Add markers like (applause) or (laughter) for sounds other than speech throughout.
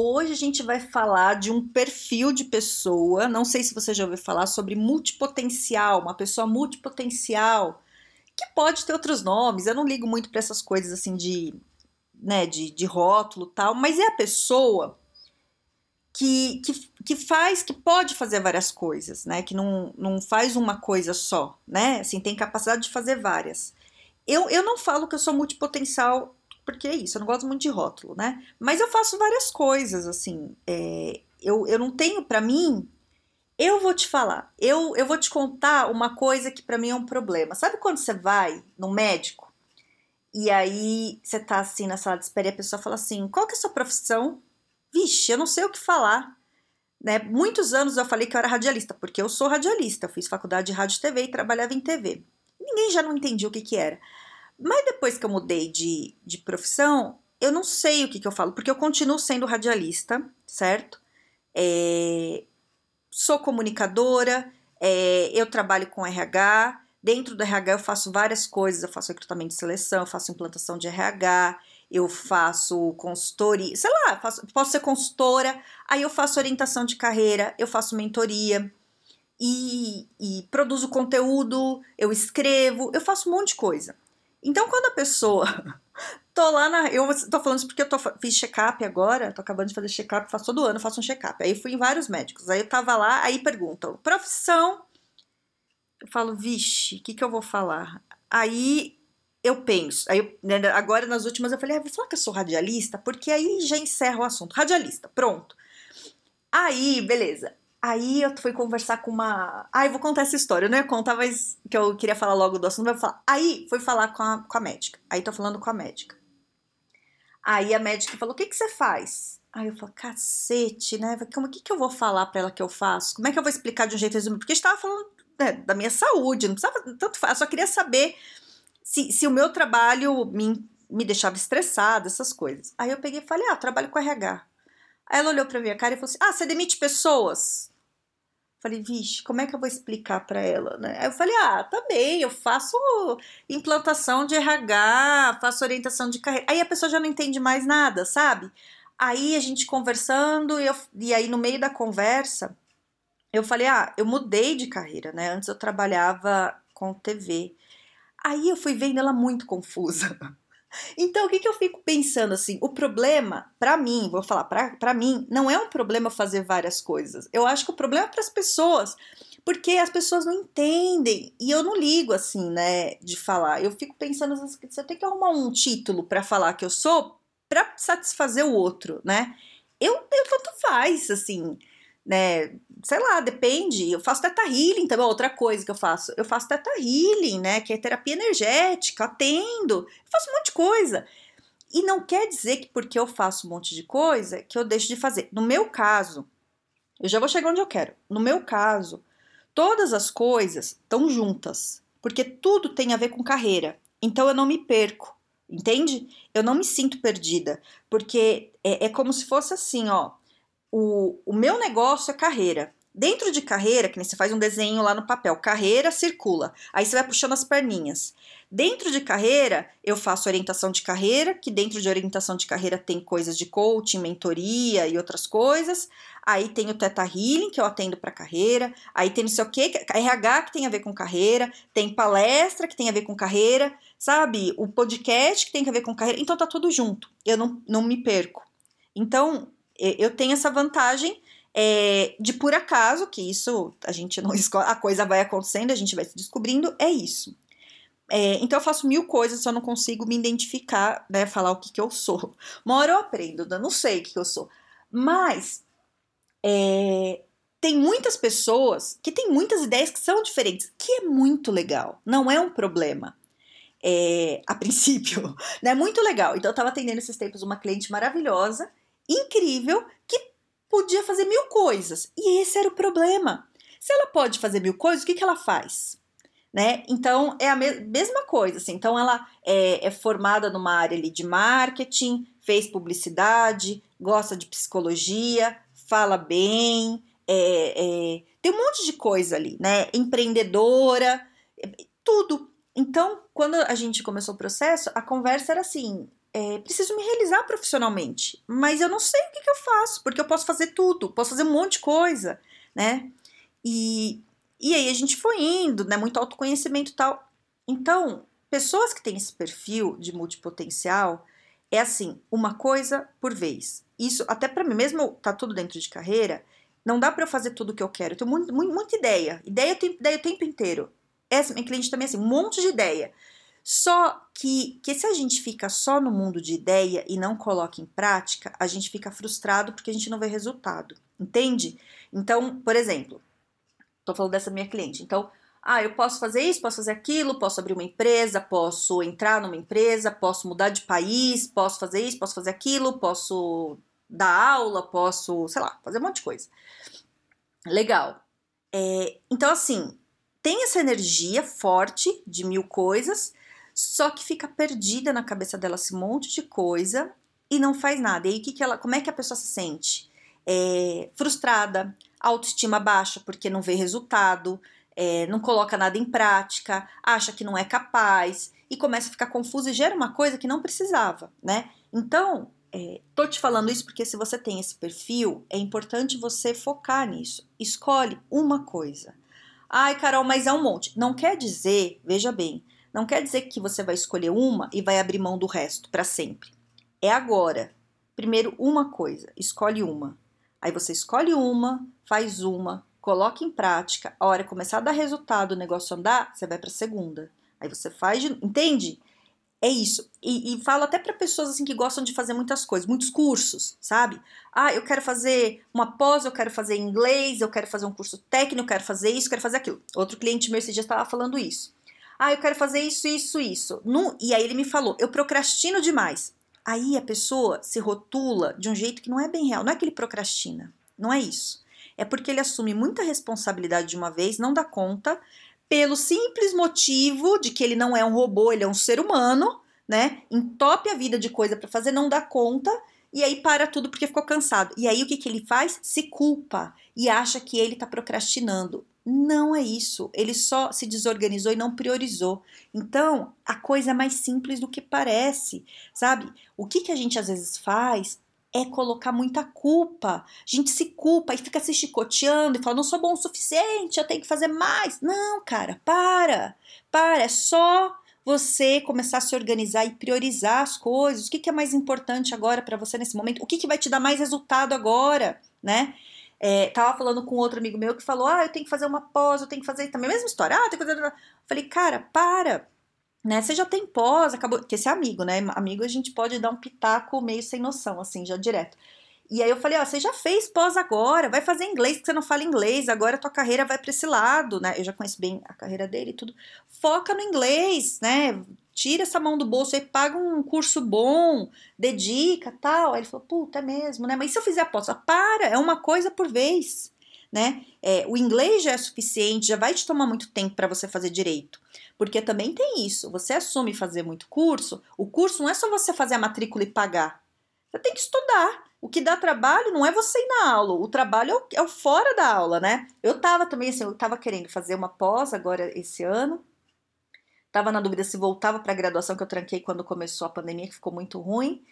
Hoje a gente vai falar de um perfil de pessoa. Não sei se você já ouviu falar sobre multipotencial, uma pessoa multipotencial, que pode ter outros nomes. Eu não ligo muito para essas coisas assim de, né, de, de rótulo tal, mas é a pessoa que, que, que faz, que pode fazer várias coisas, né? Que não, não faz uma coisa só, né? Assim, tem capacidade de fazer várias. Eu, eu não falo que eu sou multipotencial porque é isso, eu não gosto muito de rótulo, né? Mas eu faço várias coisas, assim. É, eu, eu não tenho, para mim, eu vou te falar, eu, eu vou te contar uma coisa que para mim é um problema. Sabe quando você vai no médico e aí você tá assim na sala de espera e a pessoa fala assim: qual que é a sua profissão? Vixe, eu não sei o que falar. Né? Muitos anos eu falei que eu era radialista, porque eu sou radialista, eu fiz faculdade de rádio e TV e trabalhava em TV. Ninguém já não entendia o que, que era. Mas depois que eu mudei de, de profissão, eu não sei o que, que eu falo, porque eu continuo sendo radialista, certo? É, sou comunicadora, é, eu trabalho com RH. Dentro do RH eu faço várias coisas, eu faço recrutamento de seleção, eu faço implantação de RH, eu faço consultoria, sei lá, faço, posso ser consultora, aí eu faço orientação de carreira, eu faço mentoria e, e produzo conteúdo, eu escrevo, eu faço um monte de coisa. Então, quando a pessoa. (laughs) tô lá na. Eu tô falando isso porque eu tô, fiz check-up agora, tô acabando de fazer check-up, faço todo ano, faço um check-up. Aí fui em vários médicos. Aí eu tava lá, aí perguntam: profissão. Eu falo, vixe, o que, que eu vou falar? Aí eu penso, aí eu, né, agora nas últimas eu falei, ah, vou falar que eu sou radialista, porque aí já encerra o assunto. Radialista, pronto. Aí, beleza. Aí eu fui conversar com uma. Ai, ah, vou contar essa história. Eu não ia contar, mas que eu queria falar logo do assunto. Vou falar. Aí fui falar com a, com a médica. Aí tô falando com a médica. Aí a médica falou: O que, que você faz? Aí eu falei: Cacete, né? Como o que, que eu vou falar pra ela que eu faço? Como é que eu vou explicar de um jeito resumido? Porque estava falando né, da minha saúde, não precisava tanto. Eu só queria saber se, se o meu trabalho me, me deixava estressada, essas coisas. Aí eu peguei e falei: Ah, trabalho com RH. Aí ela olhou pra minha cara e falou assim: Ah, você demite pessoas? Falei, vixe, como é que eu vou explicar para ela, né? Aí eu falei, ah, tá bem, eu faço implantação de RH, faço orientação de carreira. Aí a pessoa já não entende mais nada, sabe? Aí a gente conversando, e, eu, e aí no meio da conversa, eu falei, ah, eu mudei de carreira, né? Antes eu trabalhava com TV. Aí eu fui vendo ela muito confusa. Então, o que, que eu fico pensando assim? O problema, para mim, vou falar para mim, não é um problema fazer várias coisas. Eu acho que o problema é para as pessoas, porque as pessoas não entendem e eu não ligo assim, né, de falar. Eu fico pensando eu tenho que arrumar um título para falar que eu sou para satisfazer o outro, né? Eu, eu tanto faz, assim né? Sei lá, depende. Eu faço teta healing também, outra coisa que eu faço. Eu faço teta healing, né? Que é terapia energética, atendo, eu faço um monte de coisa. E não quer dizer que porque eu faço um monte de coisa que eu deixo de fazer. No meu caso, eu já vou chegar onde eu quero. No meu caso, todas as coisas estão juntas, porque tudo tem a ver com carreira. Então eu não me perco, entende? Eu não me sinto perdida, porque é, é como se fosse assim, ó o, o meu negócio é carreira. Dentro de carreira, que nem você faz um desenho lá no papel, carreira circula. Aí você vai puxando as perninhas. Dentro de carreira, eu faço orientação de carreira, que dentro de orientação de carreira tem coisas de coaching, mentoria e outras coisas. Aí tem o Teta Healing, que eu atendo para carreira. Aí tem não sei o que, RH que tem a ver com carreira. Tem palestra que tem a ver com carreira, sabe? O podcast que tem a ver com carreira. Então tá tudo junto. Eu não, não me perco. Então, eu tenho essa vantagem é, de por acaso, que isso a gente não (laughs) escolhe, a coisa vai acontecendo, a gente vai se descobrindo, é isso. É, então eu faço mil coisas, só não consigo me identificar, né, falar o que, que eu sou. Uma hora eu aprendo, eu não sei o que, que eu sou. Mas é, tem muitas pessoas que têm muitas ideias que são diferentes, que é muito legal, não é um problema. É, a (laughs) princípio, né? Muito legal. Então, eu estava atendendo esses tempos uma cliente maravilhosa incrível que podia fazer mil coisas. E esse era o problema. Se ela pode fazer mil coisas, o que, que ela faz? Né? Então é a me mesma coisa. Assim. Então ela é, é, formada numa área ali de marketing, fez publicidade, gosta de psicologia, fala bem, é, é, tem um monte de coisa ali, né? Empreendedora, tudo. Então, quando a gente começou o processo, a conversa era assim: é, preciso me realizar profissionalmente, mas eu não sei o que, que, eu faço, porque eu posso fazer tudo, posso fazer um monte de coisa, né? E, e aí a gente foi indo, né? Muito autoconhecimento e tal. Então, pessoas que têm esse perfil de multipotencial, é assim, uma coisa por vez. Isso, até para mim, mesmo tá tudo dentro de carreira, não dá para eu fazer tudo o que eu quero. Eu tenho muito, muito, muita ideia. Ideia eu tenho ideia o tempo inteiro. Essa minha cliente também, assim, um monte de ideia. Só que, que se a gente fica só no mundo de ideia e não coloca em prática, a gente fica frustrado porque a gente não vê resultado, entende? Então, por exemplo, tô falando dessa minha cliente. Então, ah, eu posso fazer isso, posso fazer aquilo, posso abrir uma empresa, posso entrar numa empresa, posso mudar de país, posso fazer isso, posso fazer aquilo, posso dar aula, posso, sei lá, fazer um monte de coisa. Legal. É, então, assim, tem essa energia forte de mil coisas, só que fica perdida na cabeça dela esse monte de coisa e não faz nada. E aí, que que ela, como é que a pessoa se sente? É, frustrada, autoestima baixa porque não vê resultado, é, não coloca nada em prática, acha que não é capaz e começa a ficar confusa e gera uma coisa que não precisava, né? Então, é, tô te falando isso porque se você tem esse perfil, é importante você focar nisso. Escolhe uma coisa. Ai, Carol, mas é um monte. Não quer dizer, veja bem, não quer dizer que você vai escolher uma e vai abrir mão do resto para sempre. É agora. Primeiro, uma coisa, escolhe uma. Aí você escolhe uma, faz uma, coloca em prática. A hora começar a dar resultado, o negócio andar, você vai para a segunda. Aí você faz, de, entende? É isso. E, e falo até para pessoas assim que gostam de fazer muitas coisas, muitos cursos, sabe? Ah, eu quero fazer uma pós, eu quero fazer inglês, eu quero fazer um curso técnico, eu quero fazer isso, eu quero fazer aquilo. Outro cliente meu esse dia estava falando isso. Ah, eu quero fazer isso, isso, isso. e aí ele me falou, eu procrastino demais. Aí a pessoa se rotula de um jeito que não é bem real. Não é que ele procrastina, não é isso. É porque ele assume muita responsabilidade de uma vez, não dá conta, pelo simples motivo de que ele não é um robô, ele é um ser humano, né? Entope a vida de coisa para fazer, não dá conta e aí para tudo porque ficou cansado. E aí o que, que ele faz? Se culpa e acha que ele está procrastinando. Não é isso. Ele só se desorganizou e não priorizou. Então, a coisa é mais simples do que parece, sabe? O que, que a gente às vezes faz é colocar muita culpa. A gente se culpa e fica se chicoteando e fala: não sou bom o suficiente, eu tenho que fazer mais. Não, cara, para. Para. É só você começar a se organizar e priorizar as coisas. O que, que é mais importante agora para você nesse momento? O que, que vai te dar mais resultado agora, né? É, tava falando com outro amigo meu que falou: Ah, eu tenho que fazer uma pós, eu tenho que fazer também mesma história. Ah, tem que fazer. Falei, cara, para. Né? Você já tem pós, acabou. Que esse é amigo, né? Amigo a gente pode dar um pitaco meio sem noção, assim, já direto. E aí eu falei, ó, você já fez pós agora, vai fazer inglês, que você não fala inglês, agora a tua carreira vai para esse lado, né? Eu já conheço bem a carreira dele e tudo. Foca no inglês, né? Tira essa mão do bolso e paga um curso bom, dedica, tal. Aí ele falou, puta, é mesmo, né? Mas se eu fizer pós? Para, é uma coisa por vez, né? É, o inglês já é suficiente, já vai te tomar muito tempo para você fazer direito. Porque também tem isso, você assume fazer muito curso, o curso não é só você fazer a matrícula e pagar. Você tem que estudar. O que dá trabalho não é você ir na aula, o trabalho é o, é o fora da aula, né? Eu tava também assim, eu tava querendo fazer uma pós agora esse ano. Tava na dúvida se voltava para a graduação que eu tranquei quando começou a pandemia, que ficou muito ruim.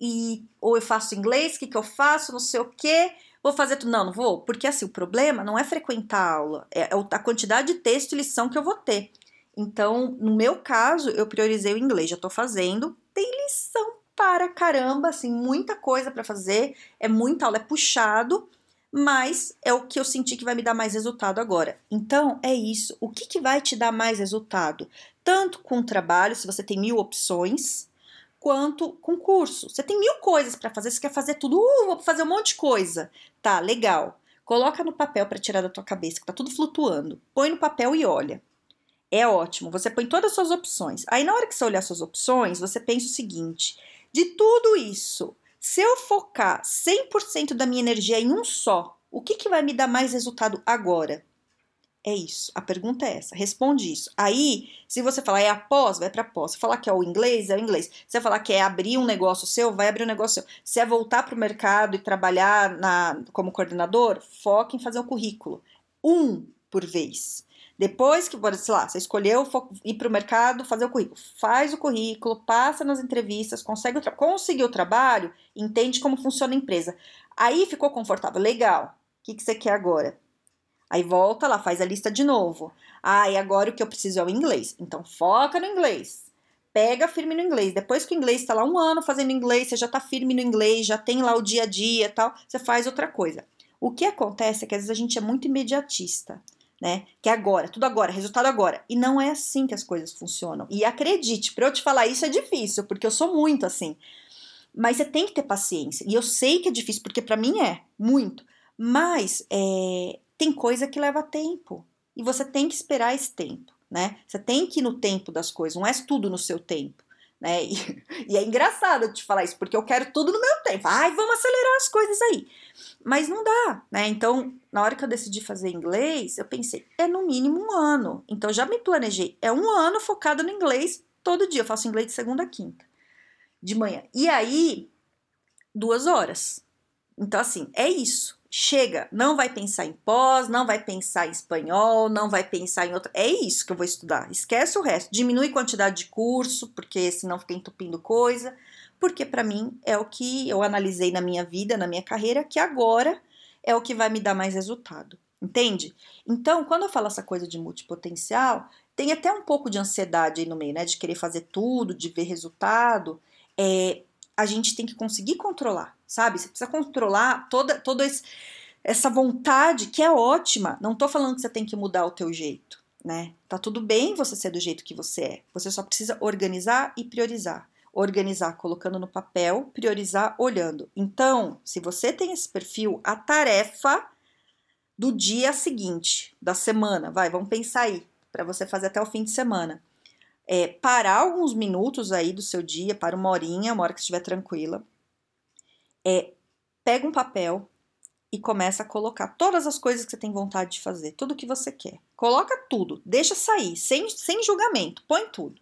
E ou eu faço inglês, o que, que eu faço, não sei o quê. Vou fazer tudo. Não, não vou. Porque assim, o problema não é frequentar a aula, é, é a quantidade de texto e lição que eu vou ter. Então, no meu caso, eu priorizei o inglês, já tô fazendo. Tem lição para caramba, assim, muita coisa para fazer, é muita aula, é puxado, mas é o que eu senti que vai me dar mais resultado agora. Então, é isso. O que, que vai te dar mais resultado? Tanto com o trabalho, se você tem mil opções, quanto com curso. Você tem mil coisas para fazer, você quer fazer tudo, uh, vou fazer um monte de coisa. Tá, legal. Coloca no papel para tirar da tua cabeça, que tá tudo flutuando. Põe no papel e olha. É ótimo, você põe todas as suas opções. Aí, na hora que você olhar suas opções, você pensa o seguinte: de tudo isso, Se eu focar 100% da minha energia em um só, o que, que vai me dar mais resultado agora? É isso. A pergunta é essa. Responde isso. Aí, se você falar é a pós, vai para pós. Se falar que é o inglês, é o inglês. Se falar que é abrir um negócio seu, vai abrir um negócio seu. Se é voltar para o mercado e trabalhar na, como coordenador, foque em fazer o currículo. Um por vez. Depois que, sei lá, você escolheu ir para o mercado, fazer o currículo, faz o currículo, passa nas entrevistas, consegue o conseguiu o trabalho, entende como funciona a empresa. Aí ficou confortável, legal. O que, que você quer agora? Aí volta lá, faz a lista de novo. Ah, e agora o que eu preciso é o inglês. Então foca no inglês. Pega firme no inglês. Depois que o inglês está lá um ano fazendo inglês, você já está firme no inglês, já tem lá o dia a dia tal, você faz outra coisa. O que acontece é que às vezes a gente é muito imediatista né? Que é agora, tudo agora, resultado agora. E não é assim que as coisas funcionam. E acredite, para eu te falar isso é difícil, porque eu sou muito assim. Mas você tem que ter paciência. E eu sei que é difícil, porque para mim é muito. Mas é, tem coisa que leva tempo. E você tem que esperar esse tempo, né? Você tem que ir no tempo das coisas, não é tudo no seu tempo. Né? E, (laughs) e é engraçado te falar isso, porque eu quero tudo no meu tempo. Ai, vamos acelerar as coisas aí. Mas não dá, né? Então, na hora que eu decidi fazer inglês, eu pensei, é no mínimo um ano. Então, já me planejei. É um ano focado no inglês todo dia. Eu faço inglês de segunda a quinta, de manhã. E aí, duas horas. Então, assim, é isso. Chega, não vai pensar em pós, não vai pensar em espanhol, não vai pensar em outra. É isso que eu vou estudar. Esquece o resto. Diminui a quantidade de curso, porque senão fica entupindo coisa porque para mim é o que eu analisei na minha vida, na minha carreira, que agora é o que vai me dar mais resultado. Entende? Então, quando eu falo essa coisa de multipotencial, tem até um pouco de ansiedade aí no meio, né? De querer fazer tudo, de ver resultado. É, a gente tem que conseguir controlar, sabe? Você precisa controlar toda, toda esse, essa vontade que é ótima. Não tô falando que você tem que mudar o teu jeito, né? Tá tudo bem você ser do jeito que você é. Você só precisa organizar e priorizar organizar colocando no papel, priorizar olhando. Então, se você tem esse perfil, a tarefa do dia seguinte, da semana, vai, vamos pensar aí, para você fazer até o fim de semana. É, parar alguns minutos aí do seu dia, para uma horinha, uma hora que estiver tranquila. É, pega um papel e começa a colocar todas as coisas que você tem vontade de fazer, tudo que você quer. Coloca tudo, deixa sair, sem, sem julgamento, põe tudo.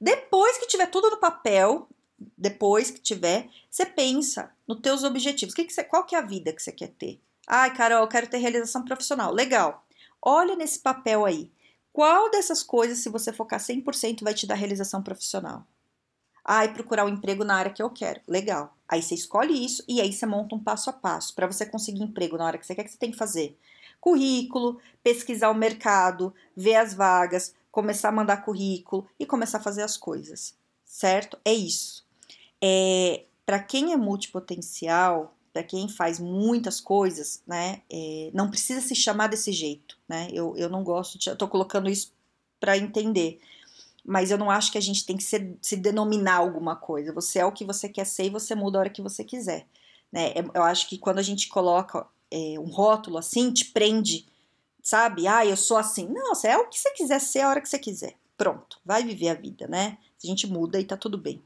Depois que tiver tudo no papel, depois que tiver, você pensa nos teus objetivos. Que que você, qual que é a vida que você quer ter? Ai, Carol, eu quero ter realização profissional. Legal. Olha nesse papel aí. Qual dessas coisas, se você focar 100%, vai te dar realização profissional? Ai, procurar um emprego na área que eu quero. Legal. Aí você escolhe isso e aí você monta um passo a passo para você conseguir emprego na hora que você quer que você tem que fazer. Currículo, pesquisar o mercado, ver as vagas, começar a mandar currículo e começar a fazer as coisas, certo? É isso. É, para quem é multipotencial, para quem faz muitas coisas, né, é, não precisa se chamar desse jeito, né? Eu, eu não gosto, de, eu tô colocando isso para entender, mas eu não acho que a gente tem que se, se denominar alguma coisa. Você é o que você quer ser e você muda a hora que você quiser, né? É, eu acho que quando a gente coloca é, um rótulo assim, te prende sabe? Ah, eu sou assim. Não, você é o que você quiser ser a hora que você quiser. Pronto, vai viver a vida, né? A gente muda e tá tudo bem.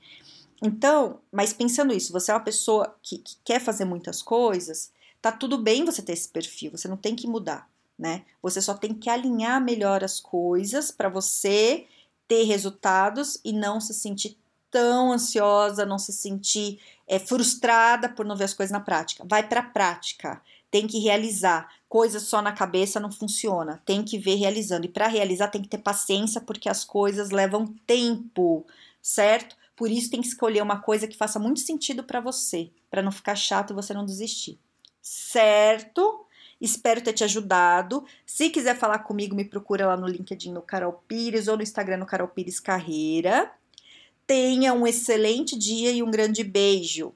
Então, mas pensando isso, você é uma pessoa que, que quer fazer muitas coisas, tá tudo bem você ter esse perfil, você não tem que mudar, né? Você só tem que alinhar melhor as coisas para você ter resultados e não se sentir tão ansiosa, não se sentir é, frustrada por não ver as coisas na prática. Vai para a prática tem que realizar. Coisas só na cabeça não funciona, tem que ver realizando. E para realizar tem que ter paciência, porque as coisas levam tempo, certo? Por isso tem que escolher uma coisa que faça muito sentido para você, para não ficar chato e você não desistir. Certo? Espero ter te ajudado. Se quiser falar comigo, me procura lá no LinkedIn no Carol Pires ou no Instagram no Carol Pires Carreira. Tenha um excelente dia e um grande beijo.